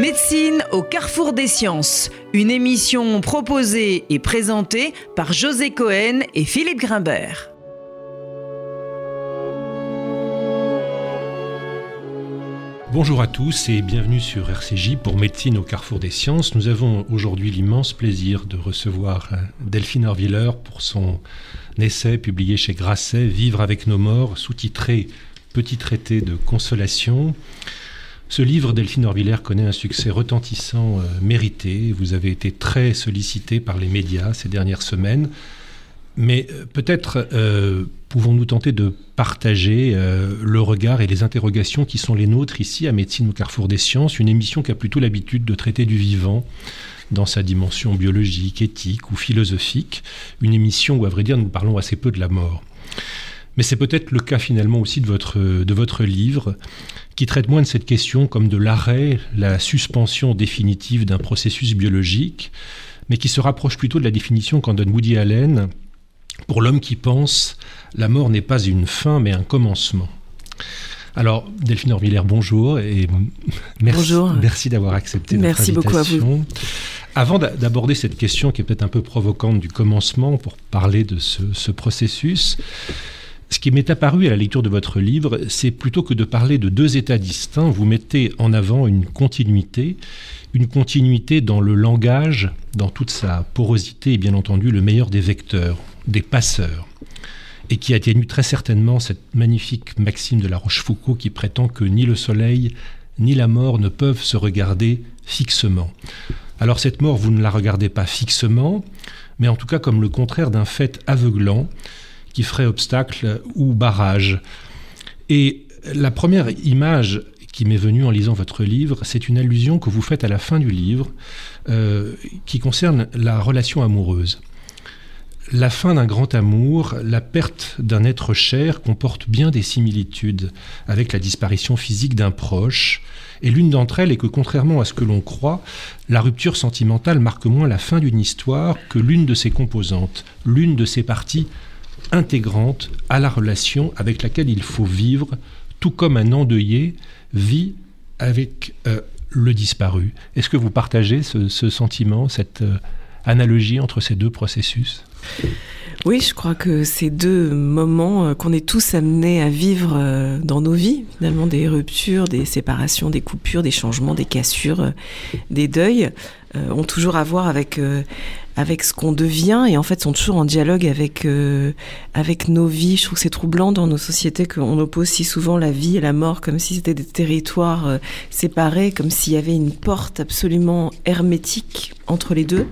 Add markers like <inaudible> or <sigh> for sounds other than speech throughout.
Médecine au carrefour des sciences, une émission proposée et présentée par José Cohen et Philippe Grimbert. Bonjour à tous et bienvenue sur RCJ pour Médecine au carrefour des sciences. Nous avons aujourd'hui l'immense plaisir de recevoir euh, Delphine Orviller pour son essai publié chez Grasset, Vivre avec nos morts, sous-titré Petit traité de consolation. Ce livre, Delphine Orviller, connaît un succès retentissant, euh, mérité. Vous avez été très sollicité par les médias ces dernières semaines. Mais euh, peut-être euh, pouvons-nous tenter de partager le regard et les interrogations qui sont les nôtres ici à Médecine au Carrefour des Sciences, une émission qui a plutôt l'habitude de traiter du vivant dans sa dimension biologique, éthique ou philosophique, une émission où, à vrai dire, nous parlons assez peu de la mort. Mais c'est peut-être le cas finalement aussi de votre, de votre livre, qui traite moins de cette question comme de l'arrêt, la suspension définitive d'un processus biologique, mais qui se rapproche plutôt de la définition qu'en donne Woody Allen. Pour l'homme qui pense, la mort n'est pas une fin, mais un commencement. Alors, Delphine Orvillère, bonjour et merci, merci d'avoir accepté notre merci invitation. Beaucoup à vous. Avant d'aborder cette question qui est peut-être un peu provocante du commencement pour parler de ce, ce processus, ce qui m'est apparu à la lecture de votre livre, c'est plutôt que de parler de deux états distincts, vous mettez en avant une continuité, une continuité dans le langage, dans toute sa porosité et bien entendu le meilleur des vecteurs, des passeurs, et qui atténue très certainement cette magnifique maxime de la Rochefoucauld qui prétend que ni le soleil ni la mort ne peuvent se regarder fixement. Alors cette mort, vous ne la regardez pas fixement, mais en tout cas comme le contraire d'un fait aveuglant, qui ferait obstacle ou barrage. Et la première image qui m'est venue en lisant votre livre, c'est une allusion que vous faites à la fin du livre, euh, qui concerne la relation amoureuse. La fin d'un grand amour, la perte d'un être cher comporte bien des similitudes avec la disparition physique d'un proche, et l'une d'entre elles est que contrairement à ce que l'on croit, la rupture sentimentale marque moins la fin d'une histoire que l'une de ses composantes, l'une de ses parties intégrante à la relation avec laquelle il faut vivre, tout comme un endeuillé vit avec euh, le disparu. Est-ce que vous partagez ce, sentiment, cette euh, analogie entre ces deux processus? Oui, je crois que ces deux moments euh, qu'on est tous amenés à vivre dans nos vies, finalement des ruptures, des séparations, des coupures, des changements, des cassures, des deuils, ont toujours à voir avec avec ce qu'on devient et en fait sont toujours en dialogue avec euh, avec nos vies. Je trouve que c'est troublant dans nos sociétés qu'on oppose si souvent la vie et la mort comme si c'était des territoires euh, séparés, comme s'il y avait une porte absolument hermétique entre les deux,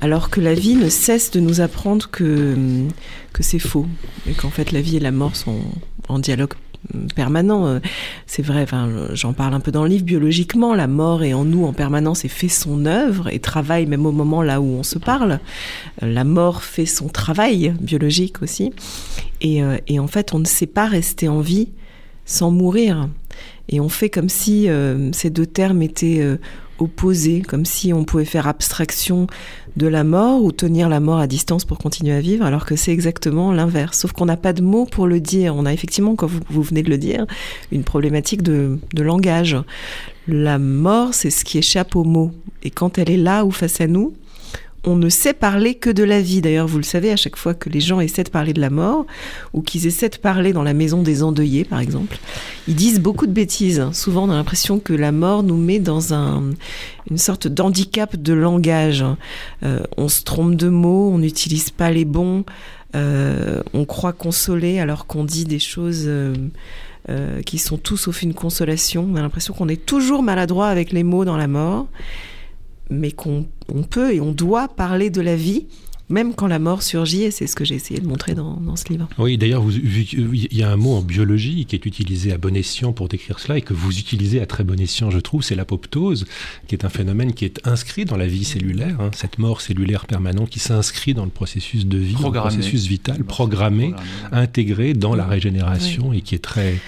alors que la vie ne cesse de nous apprendre que que c'est faux et qu'en fait la vie et la mort sont en dialogue permanent. Euh, c'est vrai, j'en parle un peu dans le livre, biologiquement, la mort est en nous en permanence et fait son œuvre et travaille même au moment là où on se parle. Euh, la mort fait son travail biologique aussi. Euh, et en fait, on ne sait pas rester en vie sans mourir. Et on fait comme si ces deux termes étaient opposés, comme si on pouvait faire abstraction de la mort ou tenir la mort à distance pour continuer à vivre, alors que c'est exactement l'inverse. Sauf qu'on n'a pas de mots pour le dire. On a effectivement, comme vous, venez de le dire, une problématique de, de langage. La mort, c'est ce qui échappe aux mots. Et quand elle est là ou face à nous, on ne sait parler que de la vie. D'ailleurs, vous le savez, à chaque fois que les gens essaient de parler de la mort, ou qu'ils essaient de parler dans la maison des endeuillés, par exemple, ils disent beaucoup de bêtises. Souvent, on a l'impression que la mort nous met dans un, une sorte d'handicap de langage. Euh, on se trompe de mots, on n'utilise pas les bons, euh, on croit consoler alors qu'on dit des choses... Euh, qui sont tout sauf une consolation. On a l'impression qu'on est toujours maladroit avec les mots dans la mort mais qu'on peut et on doit parler de la vie même quand la mort surgit, et c'est ce que j'ai essayé de montrer dans, ce livre. Oui, d'ailleurs, il y a un mot en biologie qui est utilisé à bon escient pour décrire cela, et que vous utilisez à très bon escient, je trouve, c'est l'apoptose, qui est un phénomène qui est inscrit dans la vie cellulaire, hein, cette mort cellulaire permanente qui s'inscrit dans le processus de vie, le processus vital, programmé, intégré dans la régénération, et qui est très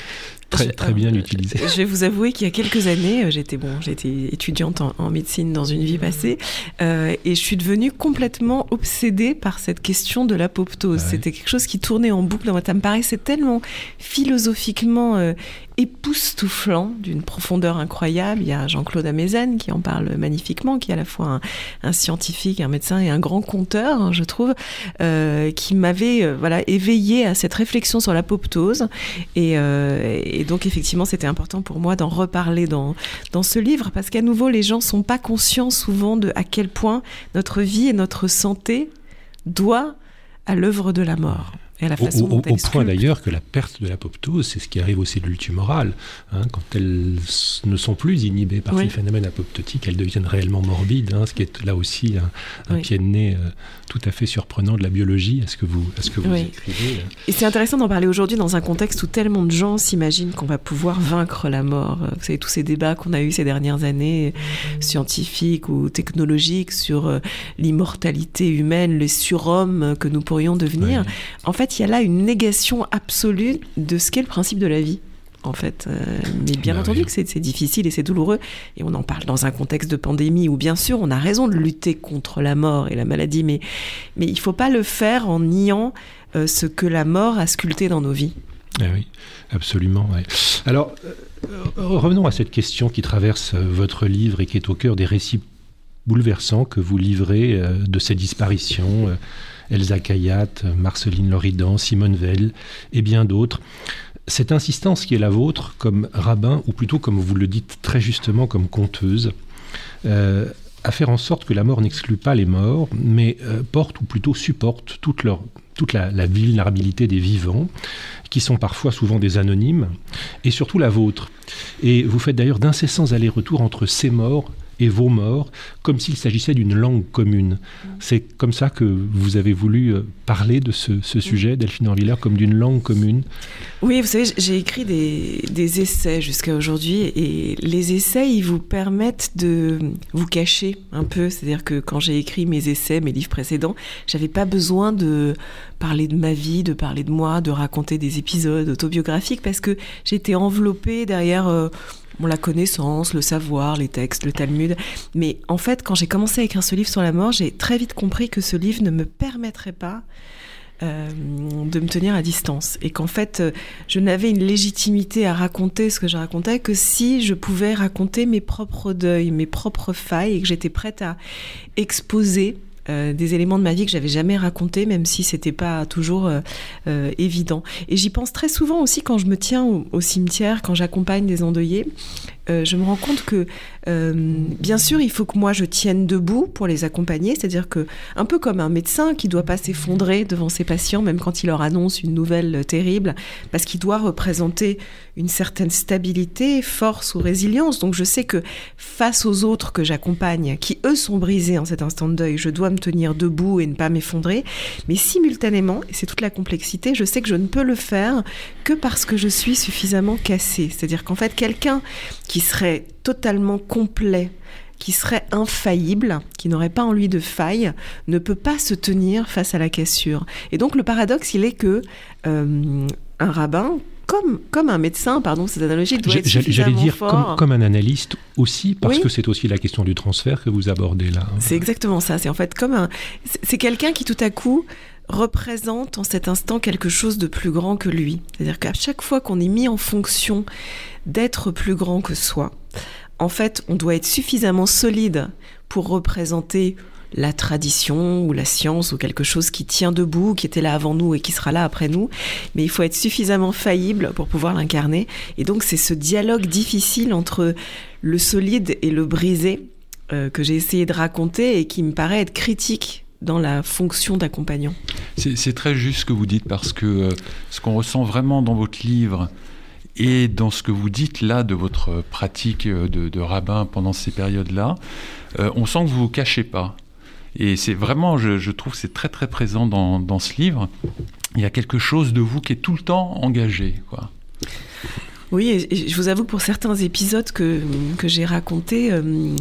très, très bien l'utiliser. Je vais vous avouer qu'il y a quelques années, euh, j'étais bon, j'étais étudiante en, médecine dans une vie passée, euh, et je suis devenue complètement obsédée par cette question de l'apoptose. C'était quelque chose qui tournait en boucle. Ça me paraissait tellement philosophiquement euh, époustouflant, d'une profondeur incroyable. Il y a Jean-Claude Amezen qui en parle magnifiquement, qui est à la fois un, scientifique, un médecin et un grand conteur, hein, je trouve, euh, qui m'avait euh, voilà éveillé à cette réflexion sur l'apoptose. Et, euh, et, donc effectivement, c'était important pour moi d'en reparler dans ce livre parce qu'à nouveau, les gens sont pas conscients souvent de à quel point notre vie et notre santé doit à l'œuvre de la mort au, point d'ailleurs que la perte de l'apoptose, c'est ce qui arrive aux cellules tumorales. Hein, quand elles ne sont plus inhibées par ces phénomènes apoptotiques, elles deviennent réellement morbides, hein, ce qui est là aussi un, pied de nez euh, tout à fait surprenant de la biologie à ce que vous, à ce que vous écrivez. Euh. Et c'est intéressant d'en parler aujourd'hui dans un contexte où tellement de gens s'imaginent qu'on va pouvoir vaincre la mort. Vous savez, tous ces débats qu'on a eus ces dernières années, scientifiques ou technologiques, sur euh, l'immortalité humaine, les surhommes que nous pourrions devenir. En fait, il y a là une négation absolue de ce qu'est le principe de la vie. En fait, euh, mais bien bah entendu que c'est difficile et c'est douloureux, et on en parle dans un contexte de pandémie où bien sûr on a raison de lutter contre la mort et la maladie, mais mais il faut pas le faire en niant euh, ce que la mort a sculpté dans nos vies. Ah oui, absolument. Alors, euh, revenons à cette question qui traverse votre livre et qui est au cœur des récits bouleversants que vous livrez de ces disparitions Elsa Kayat, Marceline Loridan, Simone Veil et bien d'autres. Cette insistance qui est la vôtre comme rabbin, ou plutôt comme vous le dites très justement comme conteuse, euh, à faire en sorte que la mort n'exclut pas les morts, mais euh, porte ou plutôt supporte toute la, la, vulnérabilité des vivants, qui sont parfois souvent des anonymes, et surtout la vôtre. Et vous faites d'ailleurs d'incessants allers-retours entre ces morts et vos morts, comme s'il s'agissait d'une langue commune. C'est comme ça que vous avez voulu euh, parler de ce, sujet, Delphine Orviller, comme d'une langue commune Oui, vous savez, j'ai écrit des, essais jusqu'à aujourd'hui, et les essais, ils vous permettent de vous cacher un peu. C'est-à-dire que quand j'ai écrit mes essais, mes livres précédents, j'avais pas besoin de parler de ma vie, de parler de moi, de raconter des épisodes autobiographiques, parce que j'étais enveloppée derrière... Euh, la connaissance, le savoir, les textes, le Talmud. Mais en fait, quand j'ai commencé à écrire ce livre sur la mort, j'ai très vite compris que ce livre ne me permettrait pas euh, de me tenir à distance et qu'en fait euh, je n'avais une légitimité à raconter ce que je racontais que si je pouvais raconter mes propres deuils, mes propres failles et que j'étais prête à exposer euh, des éléments de ma vie que j'avais jamais racontés, même si c'était pas toujours euh, euh, évident. Et j'y pense très souvent aussi quand je me tiens au cimetière, quand j'accompagne des endeuillés. Euh, je me rends compte que, euh, bien sûr, il faut que moi je tienne debout pour les accompagner. C'est-à-dire que, un peu comme un médecin qui doit pas s'effondrer devant ses patients, même quand il leur annonce une nouvelle terrible, parce qu'il doit représenter une certaine stabilité, force ou résilience. Donc, je sais que face aux autres que j'accompagne, qui eux sont brisés en cet instant de deuil, je dois me tenir debout et ne pas m'effondrer. Mais simultanément, et c'est toute la complexité, je sais que je ne peux le faire que parce que je suis suffisamment cassée. C'est-à-dire qu'en fait, quelqu'un qui qui serait totalement complet, qui serait infaillible, qui n'aurait pas en lui de faille, ne peut pas se tenir face à la cassure. Et donc le paradoxe, il est que euh, un rabbin, comme, comme un médecin, pardon, cette analogie doit être J'allais dire comme, comme, un analyste aussi, parce que c'est aussi la question du transfert que vous abordez là. C'est exactement ça. C'est en fait comme un. C'est quelqu'un qui tout à coup représente en cet instant quelque chose de plus grand que lui. C'est-à-dire qu'à chaque fois qu'on est mis en fonction d'être plus grand que soi, en fait, on doit être suffisamment solide pour représenter la tradition ou la science ou quelque chose qui tient debout, qui était là avant nous et qui sera là après nous, mais il faut être suffisamment faillible pour pouvoir l'incarner. Et donc c'est ce dialogue difficile entre le solide et le brisé euh, que j'ai essayé de raconter et qui me paraît être critique dans la fonction d'accompagnant. C'est très juste ce que vous dites parce que euh, ce qu'on ressent vraiment dans votre livre et dans ce que vous dites là de votre pratique euh, de, rabbin pendant ces périodes-là, euh, on sent que vous vous cachez pas. Et c'est vraiment, je, trouve, c'est très très présent dans, ce livre. Il y a quelque chose de vous qui est tout le temps engagé. Oui, et je vous avoue que pour certains épisodes que, que j'ai racontés, euh,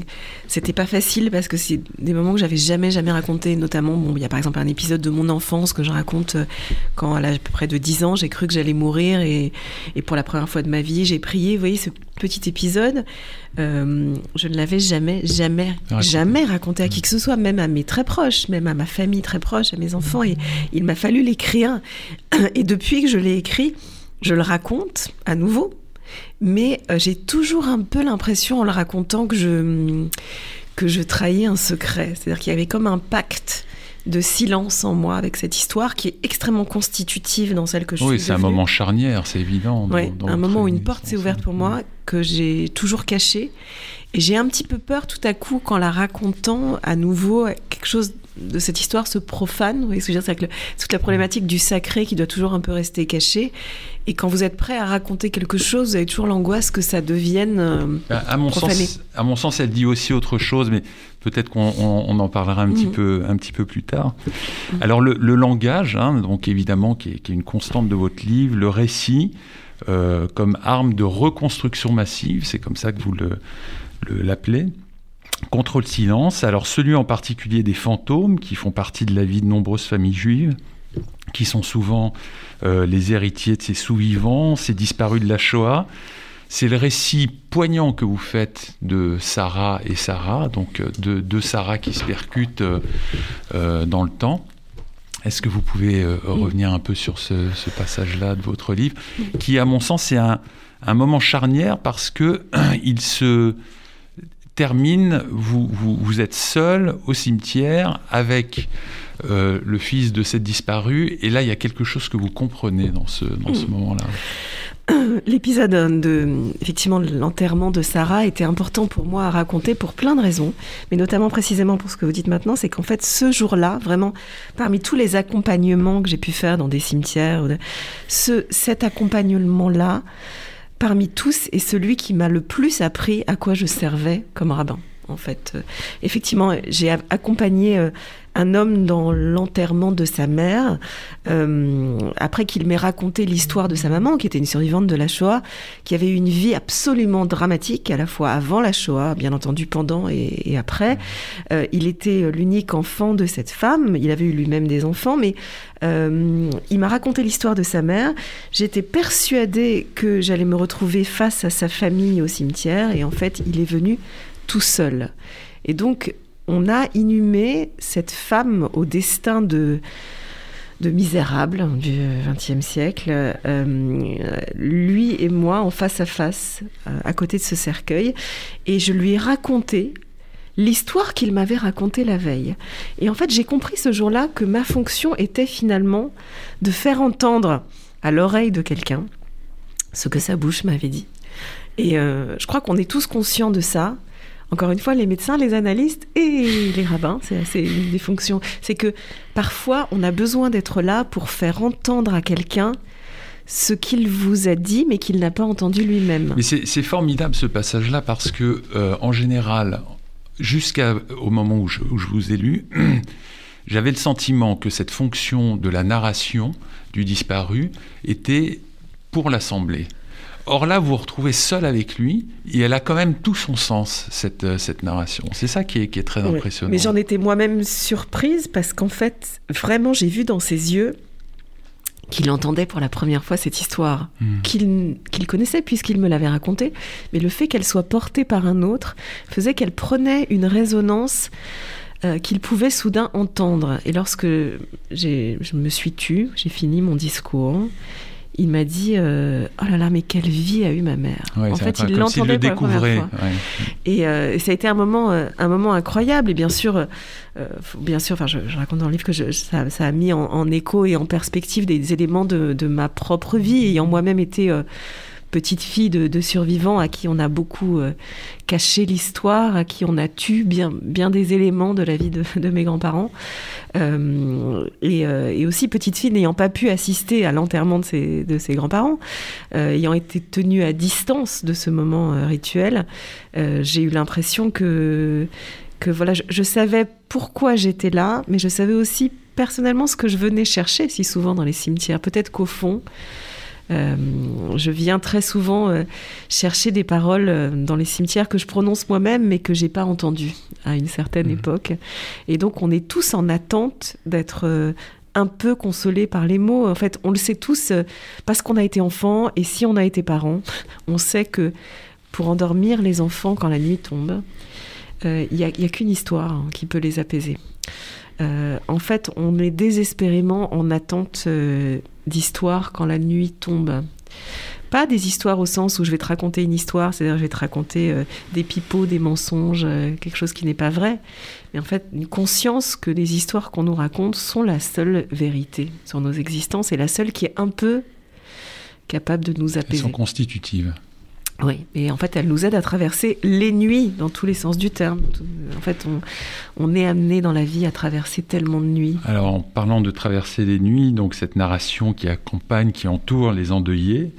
c'était pas facile parce que c'est des moments que j'avais jamais, jamais raconté. Notamment, bon, il y a par exemple un épisode de mon enfance que je raconte euh, quand à l'âge peu près de 10 ans, j'ai cru que j'allais mourir et, et, pour la première fois de ma vie, j'ai prié. Vous voyez, ce petit épisode, euh, je ne l'avais jamais, jamais, raconté. jamais raconté à qui que ce soit, même à mes très proches, même à ma famille très proche, à mes enfants. Et il m'a fallu l'écrire. Et depuis que je l'ai écrit, je le raconte à nouveau, mais euh, j'ai toujours un peu l'impression en le racontant que je, que je trahis un secret. C'est-à-dire qu'il y avait comme un pacte de silence en moi avec cette histoire qui est extrêmement constitutive dans celle que je oui, suis. Oui, c'est un moment charnière, c'est évident. Oui, un moment où une porte s'est ouverte pour moi que j'ai toujours cachée. Et j'ai un petit peu peur tout à coup qu'en la racontant à nouveau, quelque chose de cette histoire se profane. Vous voyez ce que je veux dire C'est toute la problématique du sacré qui doit toujours un peu rester caché. Et quand vous êtes prêt à raconter quelque chose, vous avez toujours l'angoisse que ça devienne euh, à, mon profané. Sens, à mon sens, elle dit aussi autre chose, mais peut-être qu'on on, en parlera un, mmh. petit peu, un petit peu plus tard. Mmh. Alors le, le langage, hein, donc évidemment, qui est, qui est, une constante de votre livre, le récit euh, comme arme de reconstruction massive, c'est comme ça que vous l'appelez. Le, contre le silence, alors celui en particulier des fantômes qui font partie de la vie de nombreuses familles juives, qui sont souvent euh, les héritiers de ces sous-vivants, ces disparus de la Shoah. C'est le récit poignant que vous faites de Sarah et Sarah, donc de deux Sarah qui se percutent euh, euh, dans le temps. Est-ce que vous pouvez euh, revenir un peu sur ce, ce passage-là de votre livre, qui, à mon sens, est un, un moment charnière parce que <clears throat> il se termine, vous, vous, vous, êtes seul au cimetière avec euh, le fils de cette disparue, et là, il y a quelque chose que vous comprenez dans ce, dans ce moment-là. <coughs> L'épisode de effectivement l'enterrement de Sarah était important pour moi à raconter pour plein de raisons, mais notamment précisément pour ce que vous dites maintenant, c'est qu'en fait ce jour-là, vraiment parmi tous les accompagnements que j'ai pu faire dans des cimetières, ce, cet accompagnement-là, parmi tous, est celui qui m'a le plus appris à quoi je servais comme rabbin. En fait, euh, effectivement, j'ai accompagné euh, un homme dans l'enterrement de sa mère, euh, après qu'il m'ait raconté l'histoire de sa maman, qui était une survivante de la Shoah, qui avait eu une vie absolument dramatique, à la fois avant la Shoah, bien entendu pendant et, après. Euh, il était l'unique enfant de cette femme, il avait eu lui-même des enfants, mais euh, il m'a raconté l'histoire de sa mère. J'étais persuadée que j'allais me retrouver face à sa famille au cimetière, et en fait, il est venu tout seul. Et donc, on a inhumé cette femme au destin de, de misérable du XXe siècle, euh, lui et moi en face à face, euh, à côté de ce cercueil, et je lui ai raconté l'histoire qu'il m'avait racontée la veille. Et en fait, j'ai compris ce jour-là que ma fonction était finalement de faire entendre à l'oreille de quelqu'un ce que sa bouche m'avait dit. Et euh, je crois qu'on est tous conscients de ça, encore une fois, les médecins, les analystes et les rabbins, c'est une des fonctions. C'est que parfois, on a besoin d'être là pour faire entendre à quelqu'un ce qu'il vous a dit, mais qu'il n'a pas entendu lui-même. Mais c'est formidable ce passage-là parce que, euh, en général, jusqu'au moment où je, où je, vous ai lu, <clears throat> j'avais le sentiment que cette fonction de la narration du disparu était pour l'Assemblée. Or là, vous vous retrouvez seul avec lui, et elle a quand même tout son sens, cette, euh, cette narration. C'est ça qui est, qui est très oui. impressionnant. Mais j'en étais moi-même surprise, parce qu'en fait, vraiment, j'ai vu dans ses yeux qu'il entendait pour la première fois cette histoire, mmh. qu'il qu connaissait puisqu'il me l'avait racontée, mais le fait qu'elle soit portée par un autre faisait qu'elle prenait une résonance euh, qu'il pouvait soudain entendre. Et lorsque je me suis tue, j'ai fini mon discours, il m'a dit euh, oh là là mais quelle vie a eu ma mère. Ouais, en fait il l'entendait le pour la première fois. ouais. et, euh, et, ça a été un moment euh, un moment incroyable. Et bien sûr bien sûr enfin je, je, raconte dans le livre que je, ça, ça, a mis en, en, écho et en perspective des éléments de, de ma propre vie. Ayant moi-même été petite fille de, survivants à qui on a beaucoup euh, caché l'histoire, à qui on a tué bien, des éléments de la vie de, mes grands-parents. Euh, et, euh, et, aussi petite fille n'ayant pas pu assister à l'enterrement de ses, grands-parents, ayant été tenue à distance de ce moment rituel, j'ai eu l'impression que, voilà, je savais pourquoi j'étais là, mais je savais aussi personnellement ce que je venais chercher si souvent dans les cimetières. Peut-être qu'au fond, je viens très souvent chercher des paroles dans les cimetières que je prononce moi-même, mais que j'ai pas entendues à une certaine mmh. époque. Et donc, on est tous en attente d'être un peu consolé par les mots. En fait, on le sait tous euh, parce qu'on a été enfant et si on a été parent, on sait que pour endormir les enfants quand la nuit tombe, euh, il n'y a, qu'une histoire hein, qui peut les apaiser. Euh, en fait, on est désespérément en attente d'histoire quand la nuit tombe. Pas des histoires au sens où je vais te raconter une histoire, c'est-à-dire je vais te raconter euh, des pipeaux, des mensonges, euh, quelque chose qui n'est pas vrai, mais en fait une conscience que les histoires qu'on nous raconte sont la seule vérité sur nos existences et la seule qui est un peu capable de nous apaiser. Elles sont constitutives. Oui, et en fait, elles nous aident à traverser les nuits dans tous les sens du terme. En fait, on, on, est amené dans la vie à traverser tellement de nuits. Alors, en parlant de traverser les nuits, donc cette narration qui accompagne, qui entoure les endeuillés,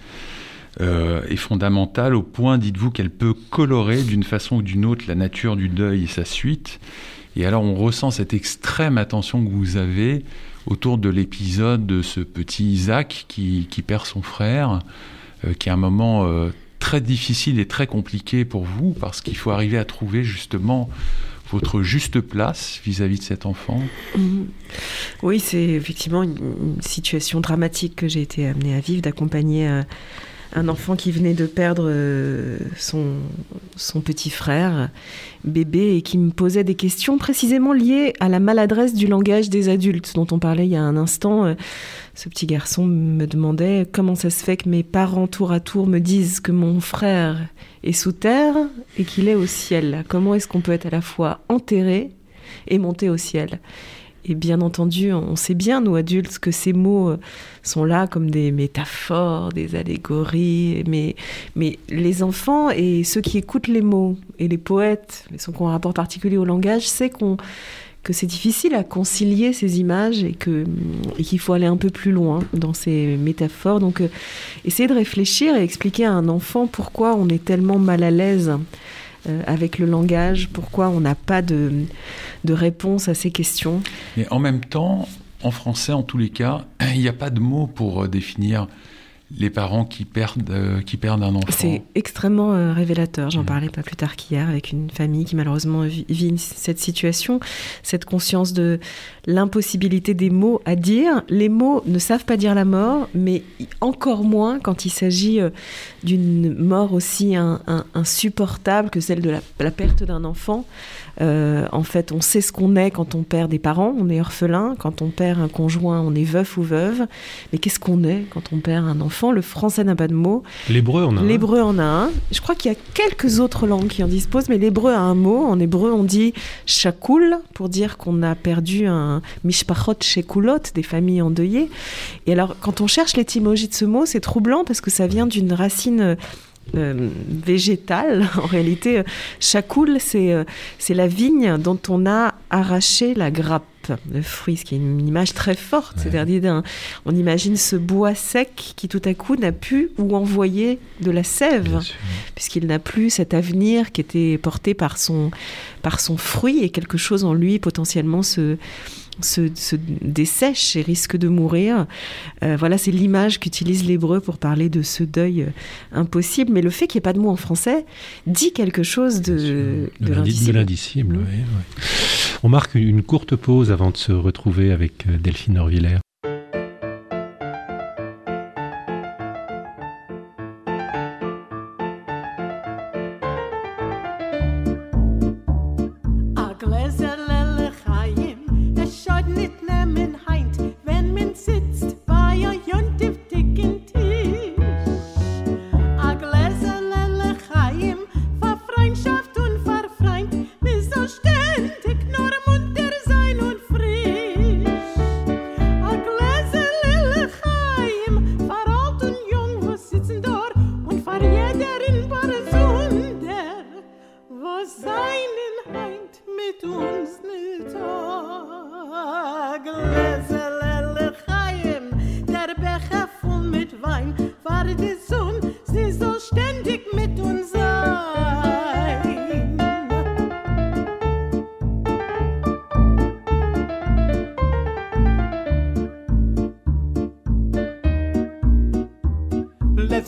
euh, est fondamentale au point, dites-vous, qu'elle peut colorer d'une façon ou d'une autre la nature du deuil et sa suite. Et alors on ressent cette extrême attention que vous avez autour de l'épisode de ce petit Isaac qui, perd son frère, euh, qui est un moment euh, très difficile et très compliqué pour vous, parce qu'il faut arriver à trouver justement votre juste place vis-à-vis de cet enfant mhm. Oui, c'est effectivement une, situation dramatique que j'ai été amenée à vivre, d'accompagner un enfant qui venait de perdre euh, son, son petit frère, bébé, et qui me posait des questions précisément liées à la maladresse du langage des adultes dont on parlait il y a un instant. Ce petit garçon me demandait comment ça se fait que mes parents tour à tour me disent que mon frère est sous terre et qu'il est au ciel. Comment est-ce qu'on peut être à la fois enterré et monté au ciel? Et bien entendu, on sait bien, nous adultes, que ces mots euh, sont là comme des métaphores, des allégories, mais, mais les enfants et ceux qui écoutent les mots, et les poètes, ceux qui ont un rapport particulier au langage, c'est qu'on que c'est difficile à concilier ces images et qu'il faut aller un peu plus loin dans ces métaphores. Donc, euh, essayer de réfléchir et expliquer à un enfant pourquoi on est tellement mal à l'aise euh, avec le langage, pourquoi on n'a pas de, de réponse à ces questions. Mais en même temps, en français, en tous les cas, <clears throat> il n'y a pas de mots pour euh, définir les parents qui perdent, euh, qui perdent un enfant. C'est extrêmement euh, révélateur. J'en mm. parlais pas plus tard qu'hier avec une famille qui malheureusement vit, cette situation, cette conscience de l'impossibilité des mots à dire. Les mots ne savent pas dire la mort, mais encore moins quand il s'agit euh, d'une mort aussi insupportable que celle de la perte d'un enfant. Euh, en fait, on sait ce qu'on est quand on perd des parents, on est orphelin. Quand on perd un conjoint, on est veuf ou veuve. Mais qu'est-ce qu'on est quand on perd un enfant? Le français n'a pas de mot. L'hébreu en a L'hébreu en a un. Je crois qu'il y a quelques autres langues qui en disposent, mais l'hébreu a un mot. En hébreu, on dit shakoul pour dire qu'on a perdu un mishpachot shekulot, des familles endeuillées. Et alors, quand on cherche l'étymologie de ce mot, c'est troublant parce que ça vient d'une racine euh, végétale. <laughs> En réalité, chacoul, c'est euh, c'est la vigne dont on a arraché la grappe le fruit, ce qui est une image très forte. C'est-à-dire, on imagine ce bois sec qui tout à coup n'a plus où envoyer de la sève, puisqu'il n'a plus cet avenir qui était porté par son, par son fruit et quelque chose en lui potentiellement se, se, dessèche et risque de mourir. Euh, voilà, c'est l'image qu'utilise l'hébreu pour parler de ce deuil euh, impossible. Mais le fait qu'il n'y ait pas de mot en français dit quelque chose de, de, l'indicible. Mmh. On marque une courte pause avant de se retrouver avec euh, Delphine Orvillers.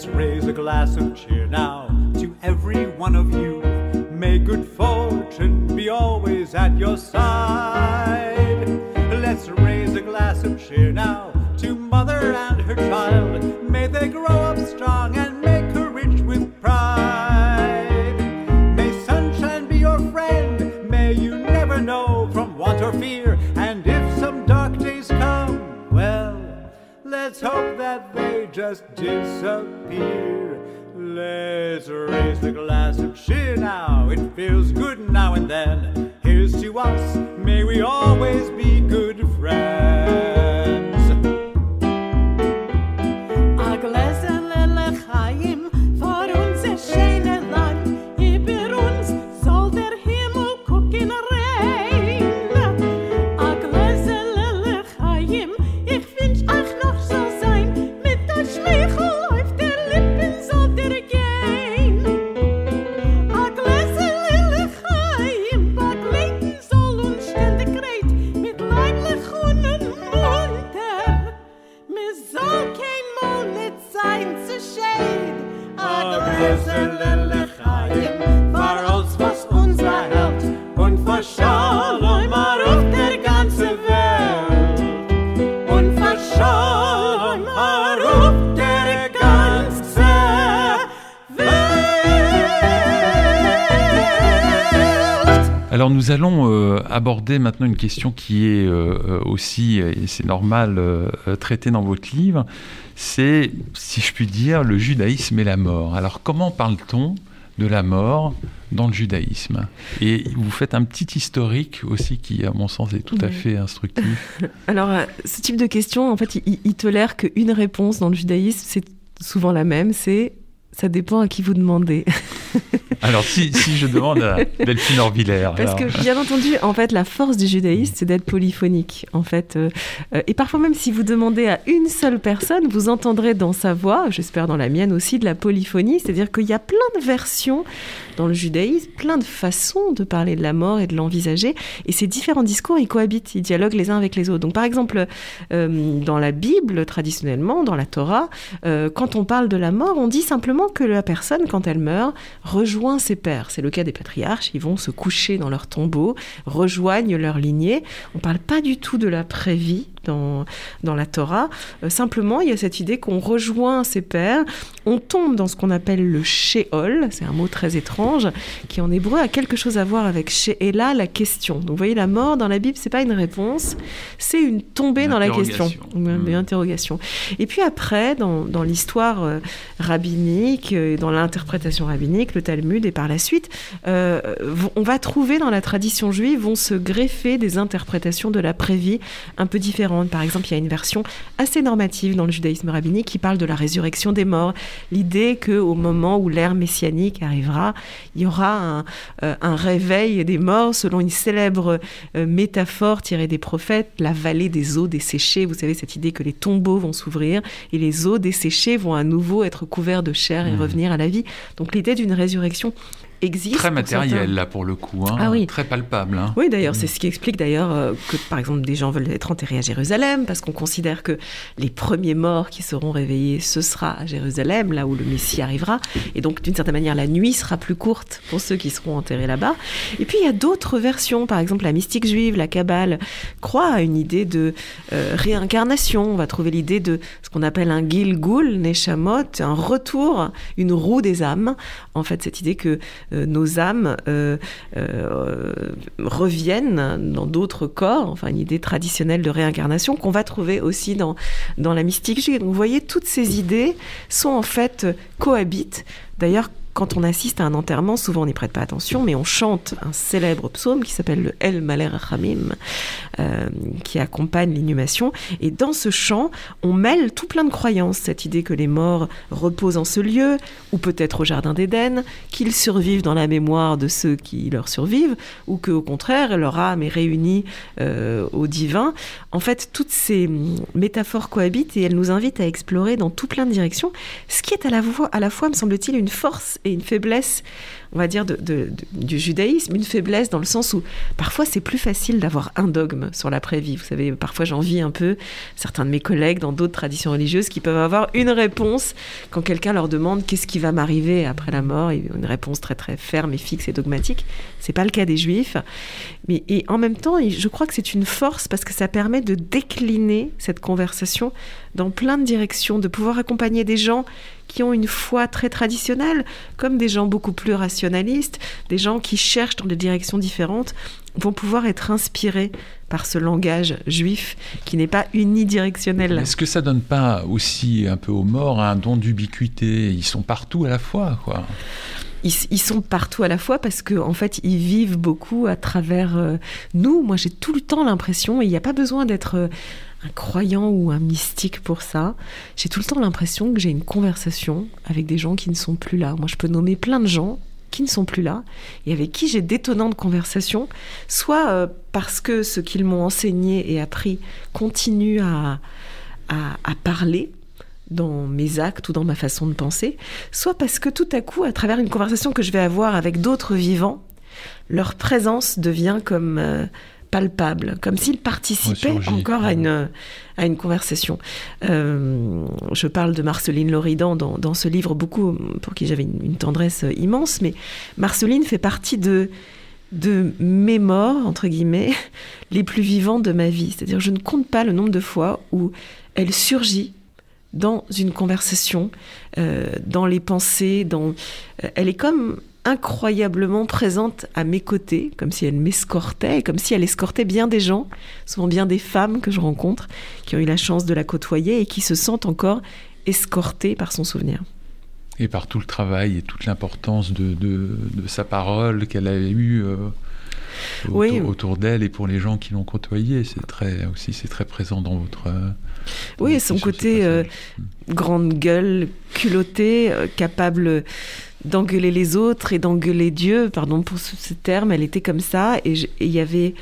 Let's raise a glass of cheer now to every one of you. May good fortune be always at your side. Let's raise a glass of cheer now to mother and her child. May they grow up strong just disappear. Let's raise the glass of cheer now. It feels good now and then. Here's to us. May we always be good friends. Alors nous allons euh, aborder maintenant une question qui est euh, euh, aussi, et c'est normal, euh, traitée dans votre livre, c'est, si je puis dire, le judaïsme et la mort. Alors comment parle-t-on de la mort dans le judaïsme? Et vous faites un petit historique aussi qui, à mon sens, est tout à fait instructif. <laughs> Alors, ce type de question, en fait, il, il tolère qu'une réponse dans le judaïsme, c'est souvent la même, c'est ça dépend à qui vous demandez. <laughs> Alors si, si je demande à <laughs> Delphine Orvillers, Parce alors, que, bien entendu, en fait, la force du judaïsme, c'est d'être polyphonique. En fait, euh, euh, et parfois même si vous demandez à une seule personne, vous entendrez dans sa voix, j'espère dans la mienne aussi, de la polyphonie, c'est-à-dire qu'il y a plein de versions dans le judaïsme, plein de façons de parler de la mort et de l'envisager, et ces différents discours, ils cohabitent, ils dialoguent les uns avec les autres. Donc, par exemple, euh, dans la Bible, traditionnellement, dans la Torah, euh, quand on parle de la mort, on dit simplement que la personne, quand elle meurt, rejoint ses pères. C'est le cas des patriarches, ils vont se coucher dans leur tombeau, rejoignent leur lignée. On ne parle pas du tout de la prévie dans, dans la Torah. Euh, simplement, il y a cette idée qu'on rejoint ses pères, on tombe dans ce qu'on appelle le Sheol, c'est un mot très étrange, qui en hébreu a quelque chose à voir avec She'ela, la question. Donc vous voyez, la mort dans la Bible, c'est pas une réponse, c'est une tombée Une dans la question. Une interrogation. Et puis après, dans, dans l'histoire euh, rabbinique, euh, dans l'interprétation rabbinique, le Talmud, et par la suite, on va trouver dans la tradition juive, vont se greffer des interprétations de la prévie un peu différentes. Par exemple, il y a une version assez normative dans le judaïsme rabbinique qui parle de la résurrection des morts. L'idée qu'au moment où l'ère messianique arrivera, il y aura un, euh, un réveil des morts selon une célèbre euh, métaphore tirée des prophètes, la vallée des eaux desséchées. Vous savez, cette idée que les tombeaux vont s'ouvrir et les eaux desséchées vont à nouveau être couverts de chair et Mhm. revenir à la vie. Donc l'idée d'une résurrection existe. très matériel certains. là pour le coup, hein, Ah oui. très palpable. hein. Oui, d'ailleurs, c'est ce qui explique d'ailleurs euh, que, par exemple, des gens veulent être enterrés à Jérusalem parce qu'on considère que les premiers morts qui seront réveillés, ce sera à Jérusalem, là où le Messie arrivera. Et donc, d'une certaine manière, la nuit sera plus courte pour ceux qui seront enterrés là-bas. Et puis, il y a d'autres versions. Par exemple, la mystique juive, la Kabbale, croit à une idée de euh, réincarnation. On va trouver l'idée de ce qu'on appelle un Gilgul, Neshamot, un retour, une roue des âmes. En fait, cette idée que nos âmes euh, euh, reviennent dans d'autres corps, enfin une idée traditionnelle de réincarnation qu'on va trouver aussi dans, dans la mystique. Donc vous voyez, toutes ces idées sont en fait euh, cohabitent. D'ailleurs, quand on assiste à un enterrement, souvent on n'y prête pas attention, mais on chante un célèbre psaume qui s'appelle le El Maler Rachamim, euh, qui accompagne l'inhumation. Et dans ce chant, on mêle tout plein de croyances. Cette idée que les morts reposent en ce lieu, ou peut-être au Jardin d'Éden, qu'ils survivent dans la mémoire de ceux qui leur survivent, ou qu'au contraire, leur âme est réunie euh, au divin. En fait, toutes ces métaphores cohabitent et elles nous invitent à explorer dans tout plein de directions, ce qui est à la à la fois me semble-t-il, une force et une faiblesse on va dire, du judaïsme, une faiblesse dans le sens où parfois c'est plus facile d'avoir un dogme sur l'après-vie. Vous savez, parfois j'envie un peu certains de mes collègues dans d'autres traditions religieuses qui peuvent avoir une réponse quand quelqu'un leur demande qu'est-ce qui va m'arriver après la mort, une réponse très très ferme et fixe et dogmatique. C'est pas le cas des juifs. Mais et en même temps, je crois que c'est une force parce que ça permet de décliner cette conversation dans plein de directions, de pouvoir accompagner des gens qui ont une foi très traditionnelle, comme des gens beaucoup plus des gens qui cherchent dans des directions différentes, vont pouvoir être inspirés par ce langage juif qui n'est pas unidirectionnel. Est-ce que ça donne pas aussi un peu aux morts un don d'ubiquité? Ils sont partout à la fois, quoi. ils, ils sont partout à la fois parce qu'en en fait, ils vivent beaucoup à travers euh, nous. Moi, j'ai tout le temps l'impression, et il n'y a pas besoin d'être euh, un croyant ou un mystique pour ça, j'ai tout le temps l'impression que j'ai une conversation avec des gens qui ne sont plus là. Moi, je peux nommer plein de gens qui ne sont plus là et avec qui j'ai d'étonnantes conversations, soit euh, parce que ce qu'ils m'ont enseigné et appris continue à, à, parler dans mes actes ou dans ma façon de penser, soit parce que tout à coup, à travers une conversation que je vais avoir avec d'autres vivants, leur présence devient comme euh, palpable, comme s'ils participaient Ressurgit. encore à une, à une conversation. Euh, je parle de Marceline Loridan dans, dans ce livre, beaucoup pour qui j'avais une, une tendresse immense, mais Marceline fait partie de de mes morts, entre guillemets, <laughs> les plus vivantes de ma vie. C'est-à-dire, je ne compte pas le nombre de fois où elle surgit dans une conversation, euh, dans les pensées, dans... euh, elle est comme incroyablement présente à mes côtés, comme si elle m'escortait, comme si elle escortait bien des gens, souvent bien des femmes que je rencontre, qui ont eu la chance de la côtoyer et qui se sentent encore escortées par son souvenir. Et par tout le travail et toute l'importance de, de, de sa parole qu'elle a eue euh, autour, Oui. autour d'elle et pour les gens qui l'ont côtoyée. C'est très, aussi, c'est très présent dans votre. euh, dans Oui, votre- son côté euh, grande gueule, culottée, euh, capable d'engueuler les autres et d'engueuler Dieu, pardon pour ce, terme, elle était comme ça. Et il y avait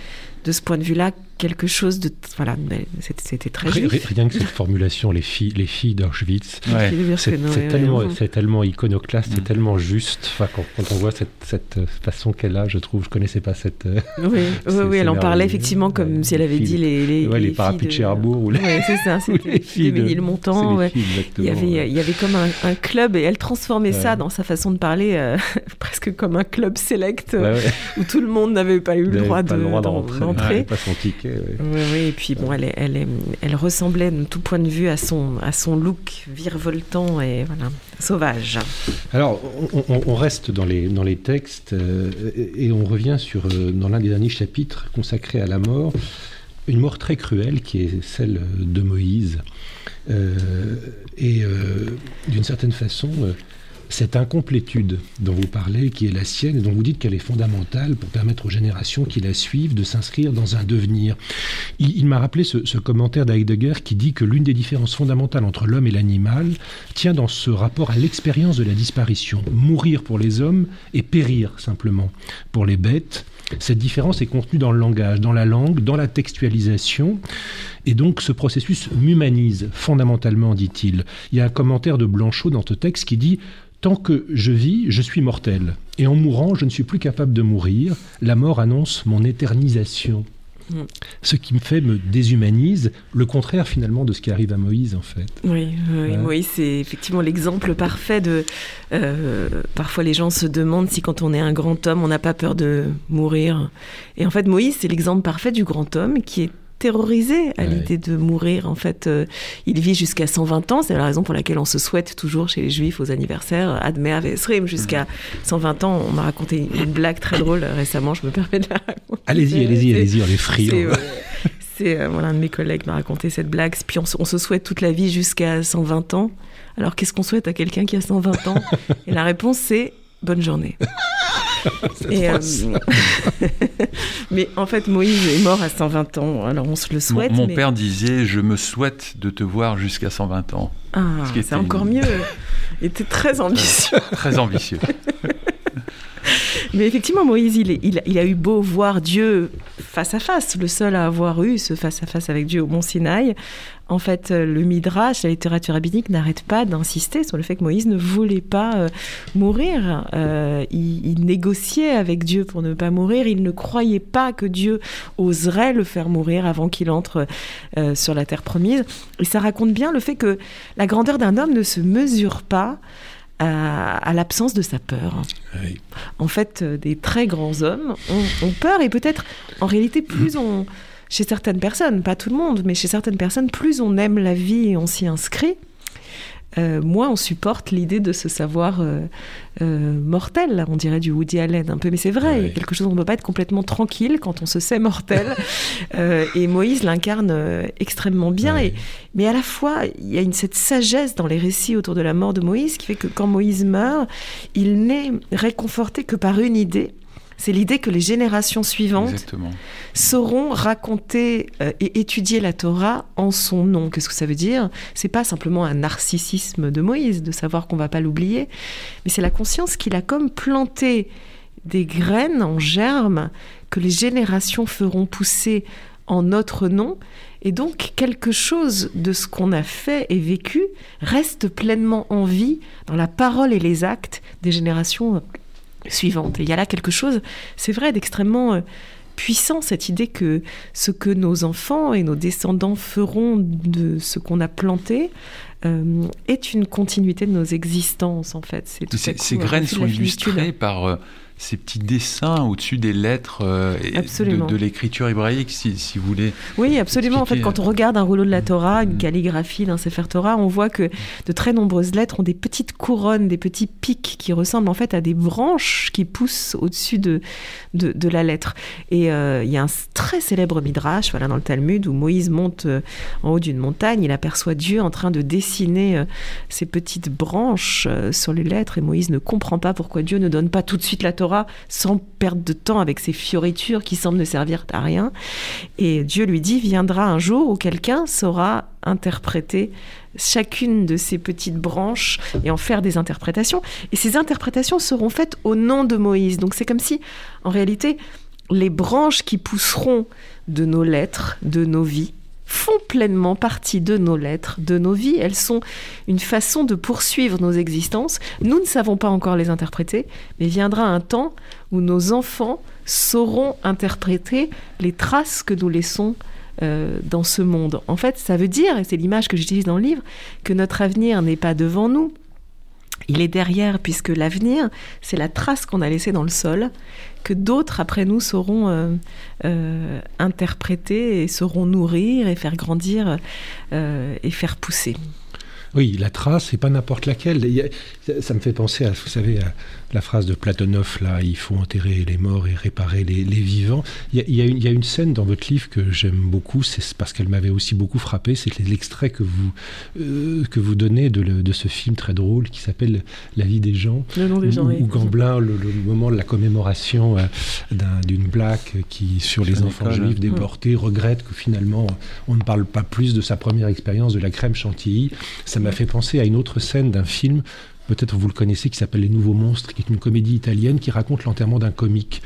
de ce point de vue-là quelque chose de voilà, c'était très juif. ri- Rien que cette formulation, les filles, les filles d'Auschwitz, Ouais. C'est tellement, ouais. c'est tellement iconoclaste, c'est Mm. tellement juste. Enfin, quand, quand on voit cette, cette euh, façon qu'elle a, je trouve, je connaissais pas cette. euh, Oui, oui, <laughs> elle en parlait effectivement comme Ouais, si elle les avait filles dit les, les, ouais, les filles parapluies de Cherbourg ou les- Ouais, c'est ça, <laughs> les filles de- Ménilmontant, les Il y, exactement, avait, ouais. il y avait comme un, un club et elle transformait ça dans sa façon de parler euh, <laughs> presque comme un club select Ouais, ouais. où tout le monde n'avait pas eu le droit pas de- le Oui, oui, et puis bon, elle, est- elle, est- elle ressemblait de tout point de vue à son, à son look virevoltant et voilà, sauvage. Alors, on, on- on reste dans les, dans les textes euh, et on revient sur, euh, dans l'un des derniers chapitres consacrés à la mort, une mort très cruelle qui est celle de Moïse. Euh, et euh, d'une certaine façon, euh, cette incomplétude dont vous parlez, qui est la sienne et dont vous dites qu'elle est fondamentale pour permettre aux générations qui la suivent de s'inscrire dans un devenir. Il, m'a rappelé ce, ce commentaire d'Heidegger qui dit que l'une des différences fondamentales entre l'homme et l'animal tient dans ce rapport à l'expérience de la disparition. Mourir pour les hommes et périr simplement pour les bêtes. Cette différence est contenue dans le langage, dans la langue, dans la textualisation. Et donc ce processus m'humanise fondamentalement, dit-il. Il y a un commentaire de Blanchot dans ce texte qui dit Tant que je vis, je suis mortel. Et en mourant, je ne suis plus capable de mourir. La mort annonce mon éternisation. Mm. Ce qui me fait me déshumanise, le contraire finalement de ce qui arrive à Moïse en fait. Oui, oui, Ouais. Moïse, c'est effectivement l'exemple parfait de. euh, parfois, les gens se demandent si, quand on est un grand homme, on n'a pas peur de mourir. Et en fait, Moïse, c'est l'exemple parfait du grand homme qui est terrorisé à Ouais. l'idée de mourir. En fait, euh, il vit jusqu'à 120 ans. C'est la raison pour laquelle on se souhaite toujours chez les Juifs aux anniversaires Admea Vesrim jusqu'à 120 ans. On m'a raconté une blague très drôle récemment. Je me permets de la raconter. Allez-y, allez-y, allez-y, on est friands. c'est, euh, c'est, euh, voilà, un de mes collègues m'a raconté cette blague. Puis on, se- on se souhaite toute la vie jusqu'à 120 ans. Alors qu'est-ce qu'on souhaite à quelqu'un qui a 120 ans? Et la réponse c'est bonne journée. <laughs> Et, euh, <laughs> mais en fait, Moïse est mort à 120 ans. Alors on se le souhaite. mon mais- père disait Je me souhaite de te voir jusqu'à 120 ans. Ah, c'est encore une- mieux. Il était très ambitieux. Très ambitieux. <laughs> <laughs> Mais effectivement, Moïse, il, a- eu beau voir Dieu face à face, le seul à avoir eu ce face à face avec Dieu au Mont Sinaï. En fait, euh, le Midrash, la littérature rabbinique, n'arrête pas d'insister sur le fait que Moïse ne voulait pas euh, mourir. Euh, il, négociait avec Dieu pour ne pas mourir. Il ne croyait pas que Dieu oserait le faire mourir avant qu'il entre sur la terre promise. Et ça raconte bien le fait que la grandeur d'un homme ne se mesure pas à, à l'absence de sa peur. Oui. En fait, euh, des très grands hommes ont, ont peur et peut-être, en réalité, plus on, chez certaines personnes, pas tout le monde, mais chez certaines personnes, plus on aime la vie et on s'y inscrit, euh, moins on supporte l'idée de se savoir euh, euh, mortel, on dirait du Woody Allen un peu, mais c'est vrai, il y a Ouais. quelque chose, on ne peut pas être complètement tranquille quand on se sait mortel, <laughs> Euh, et Moïse l'incarne extrêmement bien, Ouais. et, mais à la fois, il y a une, cette sagesse dans les récits autour de la mort de Moïse qui fait que quand Moïse meurt, il n'est réconforté que par une idée, c'est l'idée que les générations suivantes Exactement. sauront raconter euh, et étudier la Torah en son nom. Qu'est-ce que ça veut dire? C'est pas simplement un narcissisme de Moïse de savoir qu'on va pas l'oublier, mais c'est la conscience qu'il a comme planté des graines en germe que les générations feront pousser en notre nom. Et donc, quelque chose de ce qu'on a fait et vécu reste pleinement en vie dans la parole et les actes des générations suivantes. Et il y a là quelque chose, c'est vrai, d'extrêmement euh, puissant, cette idée que ce que nos enfants et nos descendants feront de ce qu'on a planté euh, est une continuité de nos existences, en fait. Ces, graines sont illustrées par euh, ces petits dessins au-dessus des lettres euh, de, de l'écriture hébraïque, si, si vous voulez. Oui, absolument. En fait, quand on regarde un rouleau de la Torah, une Mm. calligraphie d'un Sefer Torah, on voit que de très nombreuses lettres ont des petites couronnes, des petits pics qui ressemblent en fait à des branches qui poussent au-dessus de, de, de la lettre. Et euh, il y a un très célèbre midrash, voilà, dans le Talmud, où Moïse monte euh, en haut d'une montagne, il aperçoit Dieu en train de dessiner euh, ces petites branches euh, sur les lettres, et Moïse ne comprend pas pourquoi Dieu ne donne pas tout de suite la Torah sans perdre de temps avec ces fioritures qui semblent ne servir à rien. Et Dieu lui dit, viendra un jour où quelqu'un saura interpréter chacune de ces petites branches et en faire des interprétations. Et ces interprétations seront faites au nom de Moïse. Donc c'est comme si, en réalité, les branches qui pousseront de nos lettres, de nos vies, font pleinement partie de nos lettres, de nos vies. Elles sont une façon de poursuivre nos existences. Nous ne savons pas encore les interpréter, mais viendra un temps où nos enfants sauront interpréter les traces que nous laissons euh, dans ce monde. En fait, ça veut dire, et c'est l'image que j'utilise dans le livre, que notre avenir n'est pas devant nous, il est derrière, puisque l'avenir, c'est la trace qu'on a laissée dans le sol, que d'autres après nous sauront euh, euh, interpréter et sauront nourrir et faire grandir euh, et faire pousser. Oui, la trace, c'est pas n'importe laquelle. Ça me fait penser à, vous savez, à la phrase de Platonov, là, il faut enterrer les morts et réparer les, les vivants. Il y, a, il y a une, il y a une scène dans votre livre que j'aime beaucoup, c'est parce qu'elle m'avait aussi beaucoup frappé, c'est l'extrait que vous, euh, que vous donnez de, le- de ce film très drôle qui s'appelle La vie des gens. Le nom des gens. où, oui. où Gamblin, le, le moment de la commémoration euh, d'un- d'une blague qui sur les enfants l'école. juifs déportés regrette que finalement on ne parle pas plus de sa première expérience de la crème chantilly. Ça m'a fait penser à une autre scène d'un film. Peut-être vous le connaissez, qui s'appelle Les Nouveaux Monstres, qui est une comédie italienne qui raconte l'enterrement d'un comique.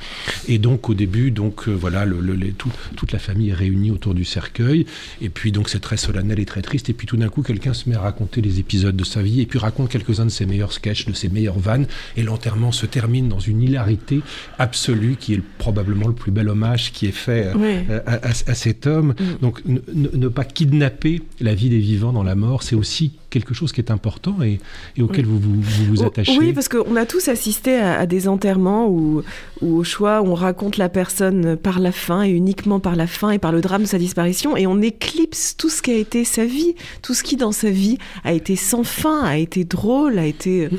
Et donc au début, donc euh, voilà, le- le- les- tout- toute la famille est réunie autour du cercueil. Et puis donc c'est très solennel et très triste. Et puis tout d'un coup, quelqu'un se met à raconter les épisodes de sa vie et puis raconte quelques-uns de ses meilleurs sketchs, de ses meilleures vannes. Et l'enterrement se termine dans une hilarité absolue qui est le- probablement le plus bel hommage qui est fait euh, à, à- à cet homme. Mm. Donc ne pas kidnapper la vie des vivants dans la mort, c'est aussi quelque chose qui est important et, et auquel vous vous, vous vous Oh, attachez. Oui, parce qu'on a tous assisté à, à des enterrements où, où, au choix, on raconte la personne par la fin et uniquement par la fin et par le drame de sa disparition et on éclipse tout ce qui a été sa vie, tout ce qui dans sa vie a été sans fin, a été drôle, a été euh,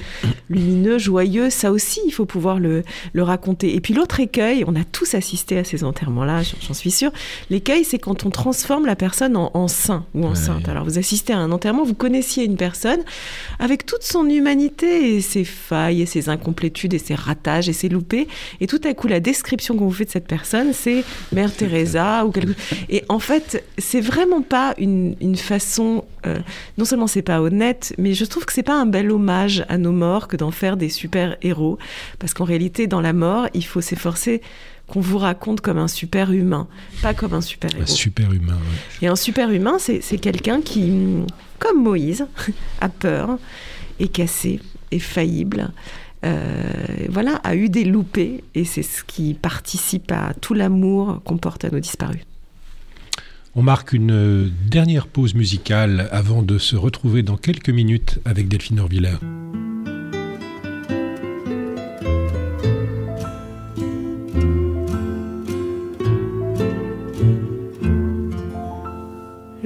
lumineux, joyeux. Ça aussi, il faut pouvoir le, le raconter. Et puis l'autre écueil, on a tous assisté à ces enterrements-là, j'en- j'en suis sûre. L'écueil, c'est quand on transforme la personne en, en saint ou enceinte. Ouais. Alors vous assistez à un enterrement, vous connaissiez une personne avec toute son humanité et ses failles et ses incomplétudes et ses ratages et ses loupés. Et tout à coup, la description qu'on vous fait de cette personne, c'est Mère Teresa ou quelque Et en fait, c'est vraiment pas une, une façon. euh, non seulement c'est pas honnête, mais je trouve que c'est pas un bel hommage à nos morts que d'en faire des super héros. Parce qu'en réalité, dans la mort, il faut s'efforcer qu'on vous raconte comme un super humain, pas comme un super héros. Un super humain. ouais. Et un super humain, c'est quelqu'un qui, comme Moïse, <laughs> a peur, est cassé, est faillible. euh, voilà, a eu des loupés et c'est ce qui participe à tout l'amour qu'on porte à nos disparus. On marque une dernière pause musicale avant de se retrouver dans quelques minutes avec Delphine Orviller.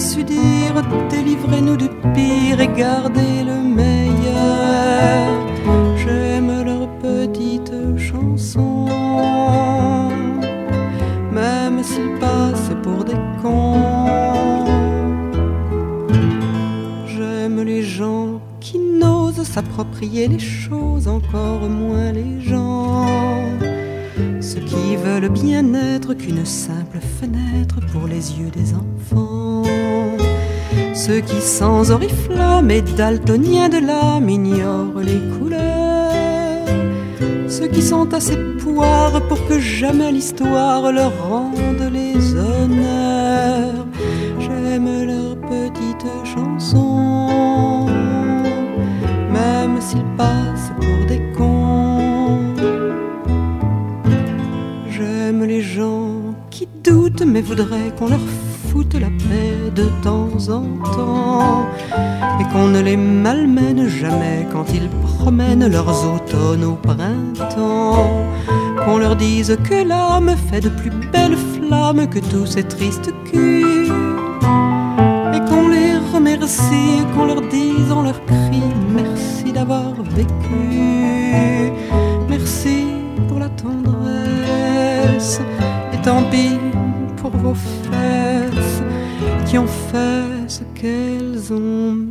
Su dire délivrez-nous du pire et gardez le meilleur. J'aime leurs petites chansons, même s'ils passent pour des cons. J'aime les gens qui n'osent s'approprier les choses, encore moins les gens. Ceux qui veulent bien être qu'une simple fenêtre pour les yeux des enfants. Ceux qui sans oriflamme et daltoniens de l'âme ignorent les couleurs. Ceux qui sont assez poires pour que jamais l'histoire leur rende les honneurs. J'aime leurs petites chansons, même s'ils passent pour des cons. J'aime les gens qui doutent mais voudraient qu'on leur foute la paix de temps en temps et qu'on ne les malmène jamais quand ils promènent leurs automnes au printemps. Qu'on leur dise que l'âme fait de plus belles flammes que tous ces tristes culs et qu'on les remercie, qu'on leur dise en leur cri merci d'avoir vécu, merci pour la tendresse, et tant pis pour vos qui ont fait ce qu'elles ont.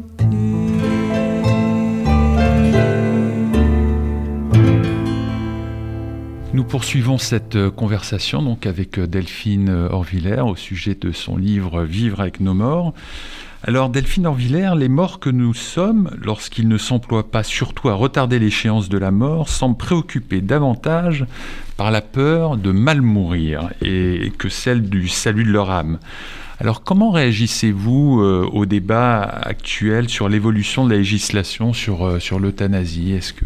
Nous poursuivons cette euh, conversation donc avec euh, Delphine euh, Orvillers au sujet de son livre Vivre avec nos morts. Alors Delphine Orvillers, les morts que nous sommes, lorsqu'ils ne s'emploient pas surtout à retarder l'échéance de la mort, semblent préoccupés davantage par la peur de mal mourir et que celle du salut de leur âme. Alors comment réagissez-vous euh, au débat actuel sur l'évolution de la législation sur, euh, sur l'euthanasie? Est-ce que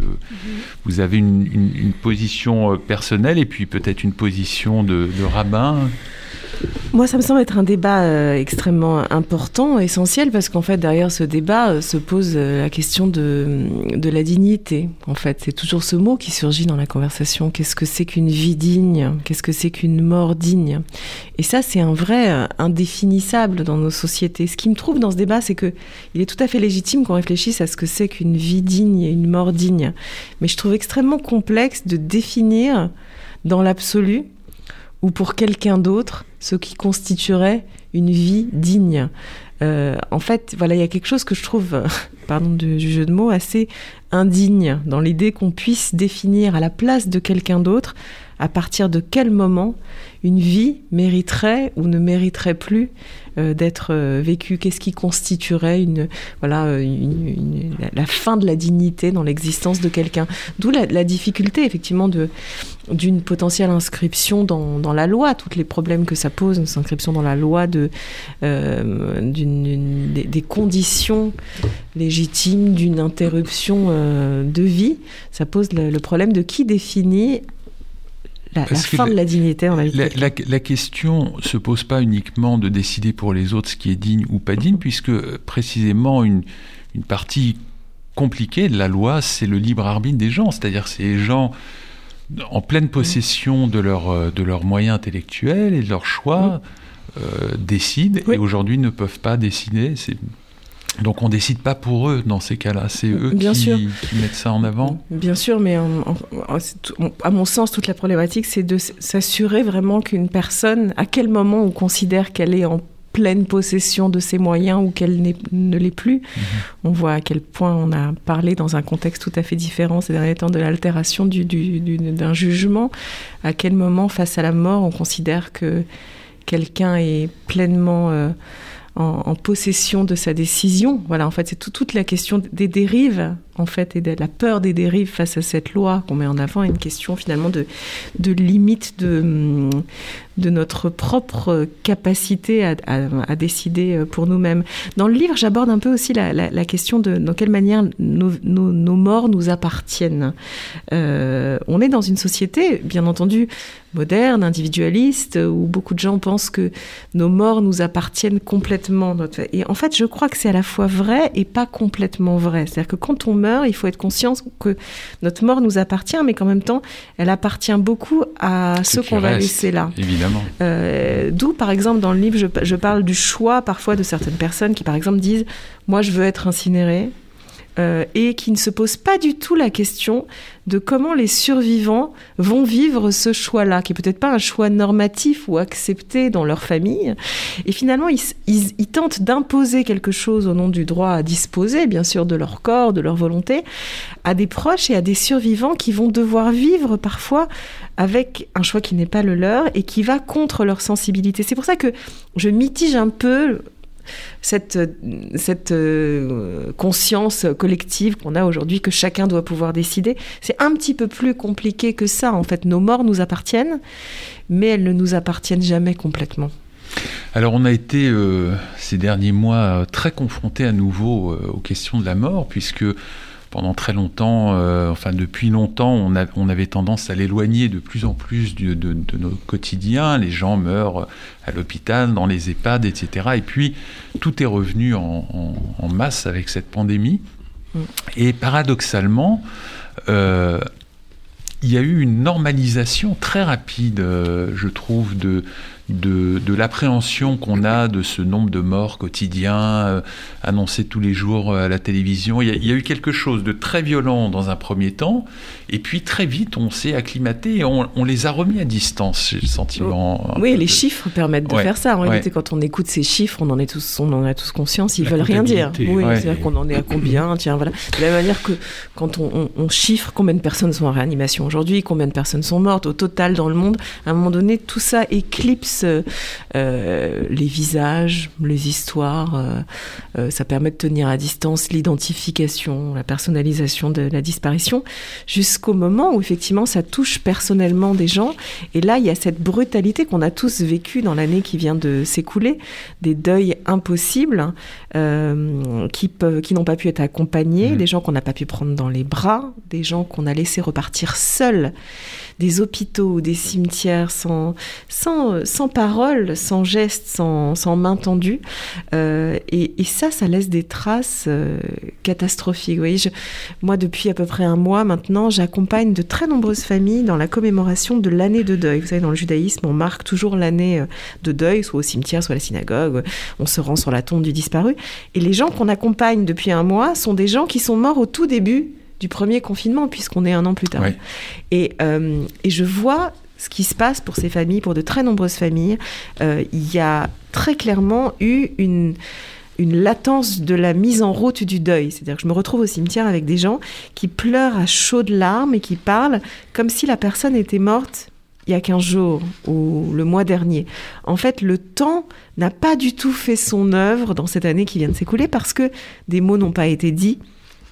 vous avez une, une- une position euh, personnelle et puis peut-être une position de, de rabbin? Moi, ça me semble être un débat euh, extrêmement important, essentiel, parce qu'en fait, derrière ce débat euh, se pose euh, la question de, de la dignité. En fait, c'est toujours ce mot qui surgit dans la conversation. Qu'est-ce que c'est qu'une vie digne? Qu'est-ce que c'est qu'une mort digne? Et ça, c'est un vrai indéfinissable dans nos sociétés. Ce qui me trouve dans ce débat, c'est que il est tout à fait légitime qu'on réfléchisse à ce que c'est qu'une vie digne et une mort digne. Mais je trouve extrêmement complexe de définir dans l'absolu ou pour quelqu'un d'autre ce qui constituerait une vie digne. Euh, en fait, voilà, il y a quelque chose que je trouve, <laughs> pardon du jeu de mots, assez indigne dans l'idée qu'on puisse définir à la place de quelqu'un d'autre à partir de quel moment une vie mériterait ou ne mériterait plus euh, d'être euh, vécue? Qu'est-ce qui constituerait une, voilà, la- fin de la dignité dans l'existence de quelqu'un? D'où la, difficulté effectivement d'une potentielle inscription dans, dans la loi, tous les problèmes que ça pose, une inscription dans la loi de, euh, d'une- des, conditions légitimes d'une interruption de vie. Ça pose le problème de qui définit la, fin de la dignité dans la vie. La, question se pose pas uniquement de décider pour les autres ce qui est digne ou pas digne, puisque euh, précisément une, une partie compliquée de la loi, c'est le libre arbitre des gens. C'est-à-dire c'est les gens en pleine possession de, leur, euh, de leurs moyens intellectuels et de leurs choix euh, décident Oui. et aujourd'hui ne peuvent pas décider. C'est- Donc on décide pas pour eux dans ces cas-là, c'est eux Bien qui, sûr. qui mettent ça en avant. Bien sûr, mais à mon sens, toute la problématique, c'est de s'assurer vraiment qu'une personne, à quel moment on considère qu'elle est en pleine possession de ses moyens ou qu'elle ne l'est plus. On voit à quel point on a parlé dans un contexte tout à fait différent ces derniers temps de l'altération du- du- du- d'un jugement. À quel moment, face à la mort, on considère que quelqu'un est pleinement euh, en, possession de sa décision. Voilà, en fait, c'est tout- toute la question des dérives, en fait, et de la peur des dérives face à cette loi qu'on met en avant, est une question finalement de, de limite de, de notre propre capacité à, à- décider euh, pour nous-mêmes. Dans le livre, j'aborde un peu aussi la, question de dans quelle manière nos, morts nous appartiennent. Euh, on est dans une société, bien entendu, moderne, individualiste, où beaucoup de gens pensent que nos morts nous appartiennent complètement. Et en fait, je crois que c'est à la fois vrai et pas complètement vrai. C'est-à-dire que quand on meurt, il faut être conscient que notre mort nous appartient, mais qu'en même temps, elle appartient beaucoup à Ce ceux qu'on va laisser là. Évidemment. Euh, D'où, par exemple, dans le livre, je, je parle du choix parfois de certaines personnes qui, par exemple, disent Moi, je veux être incinéré. Euh, et qui ne se posent pas du tout la question de comment les survivants vont vivre ce choix-là, qui est peut-être pas un choix normatif ou accepté dans leur famille. Et finalement, ils- ils tentent d'imposer quelque chose au nom du droit à disposer, bien sûr, de leur corps, de leur volonté, à des proches et à des survivants qui vont devoir vivre parfois avec un choix qui n'est pas le leur et qui va contre leur sensibilité. C'est pour ça que je mitige un peu cette, euh, conscience collective qu'on a aujourd'hui que chacun doit pouvoir décider. C'est un petit peu plus compliqué que ça. En fait, nos morts nous appartiennent, mais elles ne nous appartiennent jamais complètement. Alors on a été euh, ces derniers mois très confrontés à nouveau euh, aux questions de la mort, puisque pendant très longtemps, euh, enfin depuis longtemps, on, a- on avait tendance à l'éloigner de plus en plus du- de, de nos quotidiens. Les gens meurent à l'hôpital, dans les EHPAD, etc. Et puis tout est revenu en, en- en masse avec cette pandémie. Mm. Et paradoxalement, euh, il y a eu une normalisation très rapide, euh, je trouve, de, de, de l'appréhension qu'on a de ce nombre de morts quotidiens euh, annoncés tous les jours euh, à la télévision. Il y, a, il y a eu quelque chose de très violent dans un premier temps, et puis très vite on s'est acclimaté et on, on les a remis à distance, j'ai le sentiment. un Oui, les de- chiffres permettent de Ouais, faire ça. En ouais. réalité, quand on écoute ces chiffres, on en, est tous, on en a tous conscience, ils La veulent rien dire. Oui, Ouais. c'est-à-dire qu'on en est à combien, tiens, voilà. De la même manière que quand on, on- on chiffre combien de personnes sont en réanimation aujourd'hui, combien de personnes sont mortes au total dans le monde, à un moment donné, tout ça éclipse euh, euh, les visages, les histoires. euh, ça permet de tenir à distance l'identification, la personnalisation de la disparition, jusqu'au moment où effectivement ça touche personnellement des gens. Et là, il y a cette brutalité qu'on a tous vécue dans l'année qui vient de s'écouler, des deuils impossibles euh, qui, peuvent, qui n'ont pas pu être accompagnés, Mhm. des gens qu'on n'a pas pu prendre dans les bras, des gens qu'on a laissé repartir seuls, des hôpitaux des cimetières sans, sans, sans parole, sans geste, sans, sans main tendue. Euh, et, ça, ça laisse des traces euh, catastrophiques. Vous voyez, moi, depuis à peu près un mois maintenant, j'accompagne de très nombreuses familles dans la commémoration de l'année de deuil. Vous savez, dans le judaïsme, on marque toujours l'année euh, de deuil, soit au cimetière, soit à la synagogue. On se rend sur la tombe du disparu. Et les gens qu'on accompagne depuis un mois sont des gens qui sont morts au tout début du premier confinement, puisqu'on est un an plus tard. Et, euh, et je vois ce qui se passe pour ces familles, pour de très nombreuses familles. Euh, il y a très clairement eu une, une latence de la mise en route du deuil. C'est-à-dire que je me retrouve au cimetière avec des gens qui pleurent à chaudes larmes et qui parlent comme si la personne était morte il y a 15 jours ou le mois dernier. En fait, le temps n'a pas du tout fait son œuvre dans cette année qui vient de s'écouler parce que des mots n'ont pas été dits,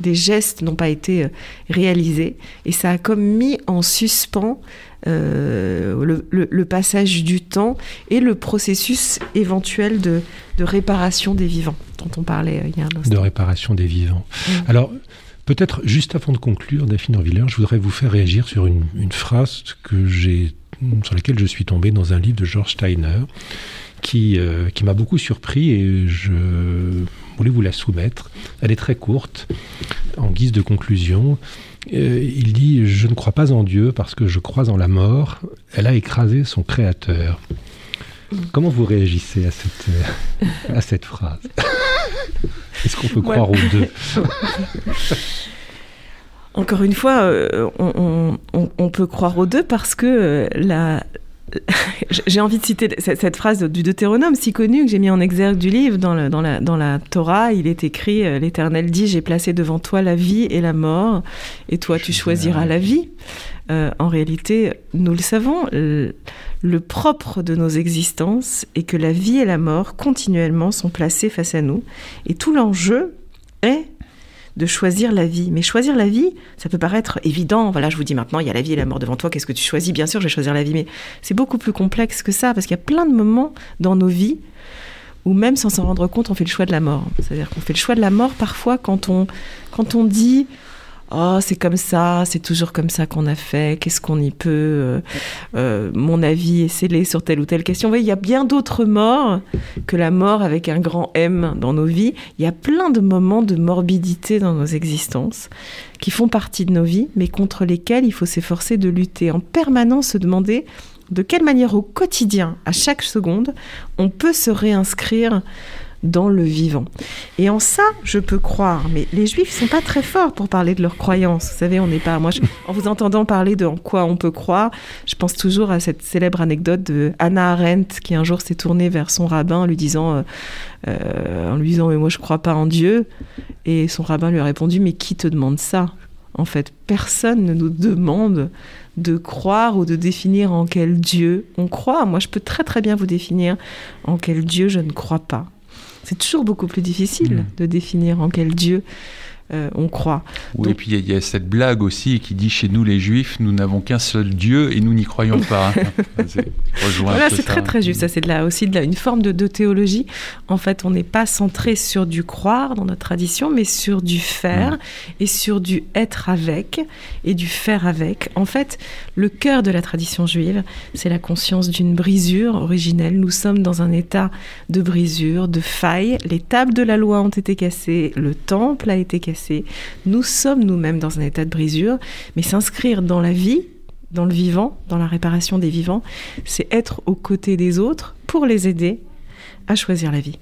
des gestes n'ont pas été euh, réalisés et ça a comme mis en suspens euh, le, le- le passage du temps et le processus éventuel de, de réparation des vivants dont on parlait euh, il y a un de instant. réparation des vivants. Mm. Alors, peut-être juste avant de conclure, Daphne Orviller, je voudrais vous faire réagir sur une, une phrase que j'ai sur lesquels je suis tombé dans un livre de George Steiner qui, euh, qui m'a beaucoup surpris et je voulais vous la soumettre. Elle est très courte, en guise de conclusion. Euh, il dit Je ne crois pas en Dieu parce que je crois en la mort. Elle a écrasé son créateur. Comment vous réagissez à cette, euh, à cette phrase? Est-ce qu'on peut croire aux deux? Encore une fois, euh, on, on- on peut croire aux deux parce que la. <laughs> J'ai envie de citer cette, phrase du Deutéronome si connue que j'ai mis en exergue du livre dans, le- dans, la, dans la Torah. Il est écrit euh, L'Éternel dit J'ai placé devant toi la vie et la mort, et toi tu choisiras la vie. Euh, en réalité, nous le savons, le, le propre de nos existences est que la vie et la mort continuellement sont placées face à nous, et tout l'enjeu est de choisir la vie. Mais choisir la vie, ça peut paraître évident. Voilà, je vous dis maintenant, il y a la vie et la mort devant toi. Qu'est-ce que tu choisis? Bien sûr, je vais choisir la vie. Mais c'est beaucoup plus complexe que ça, parce qu'il y a plein de moments dans nos vies où même sans s'en rendre compte, on fait le choix de la mort. C'est-à-dire qu'on fait le choix de la mort parfois quand on, quand on dit Oh, c'est comme ça, c'est toujours comme ça qu'on a fait, qu'est-ce qu'on y peut euh, euh, Mon avis est scellé sur telle ou telle question. Vous voyez, il y a bien d'autres morts que la mort avec un grand M dans nos vies. Il y a plein de moments de morbidité dans nos existences qui font partie de nos vies, mais contre lesquels il faut s'efforcer de lutter en permanence, se demander de quelle manière au quotidien, à chaque seconde, on peut se réinscrire dans le vivant. Et en ça, je peux croire. Mais les Juifs sont pas très forts pour parler de leurs croyances. Vous savez, on n'est pas. Moi, en vous entendant parler de en quoi on peut croire, je pense toujours à cette célèbre anecdote de Hannah Arendt qui un jour s'est tournée vers son rabbin en lui disant, euh, euh, en lui disant, mais moi je crois pas en Dieu. Et son rabbin lui a répondu, mais qui te demande ça En fait, personne ne nous demande de croire ou de définir en quel Dieu on croit. Moi, je peux très très bien vous définir en quel Dieu je ne crois pas. C'est toujours beaucoup plus difficile Mm. de définir en quel Dieu euh, on croit. Oui, Donc- et puis il y a- il y, a cette blague aussi qui dit chez nous les juifs, nous n'avons qu'un seul Dieu et nous n'y croyons pas. <laughs> C'est- Voilà, très très juste. Ça, c'est de aussi de la, une forme de, de théologie. En fait, on n'est pas centré sur du croire dans notre tradition, mais sur du faire et sur du être avec et du faire avec. En fait, le cœur de la tradition juive, c'est la conscience d'une brisure originelle. Nous sommes dans un état de brisure, de faille. Les tables de la loi ont été cassées, le temple a été cassé. Nous sommes nous-mêmes dans un état de brisure, mais s'inscrire dans la vie, dans le vivant, dans la réparation des vivants, c'est être aux côtés des autres pour les aider à choisir la vie.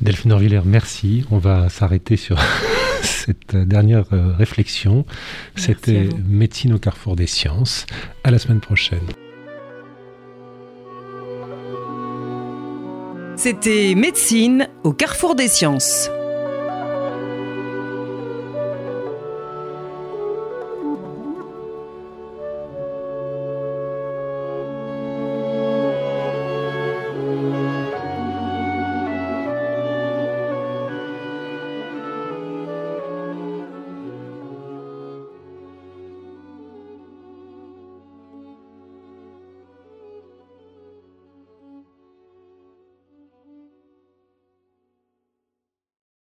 Delphine Orvillers, merci. On va s'arrêter sur <laughs> cette dernière euh, réflexion. C'était. Médecine au carrefour des sciences. À la semaine prochaine. C'était Médecine au carrefour des sciences.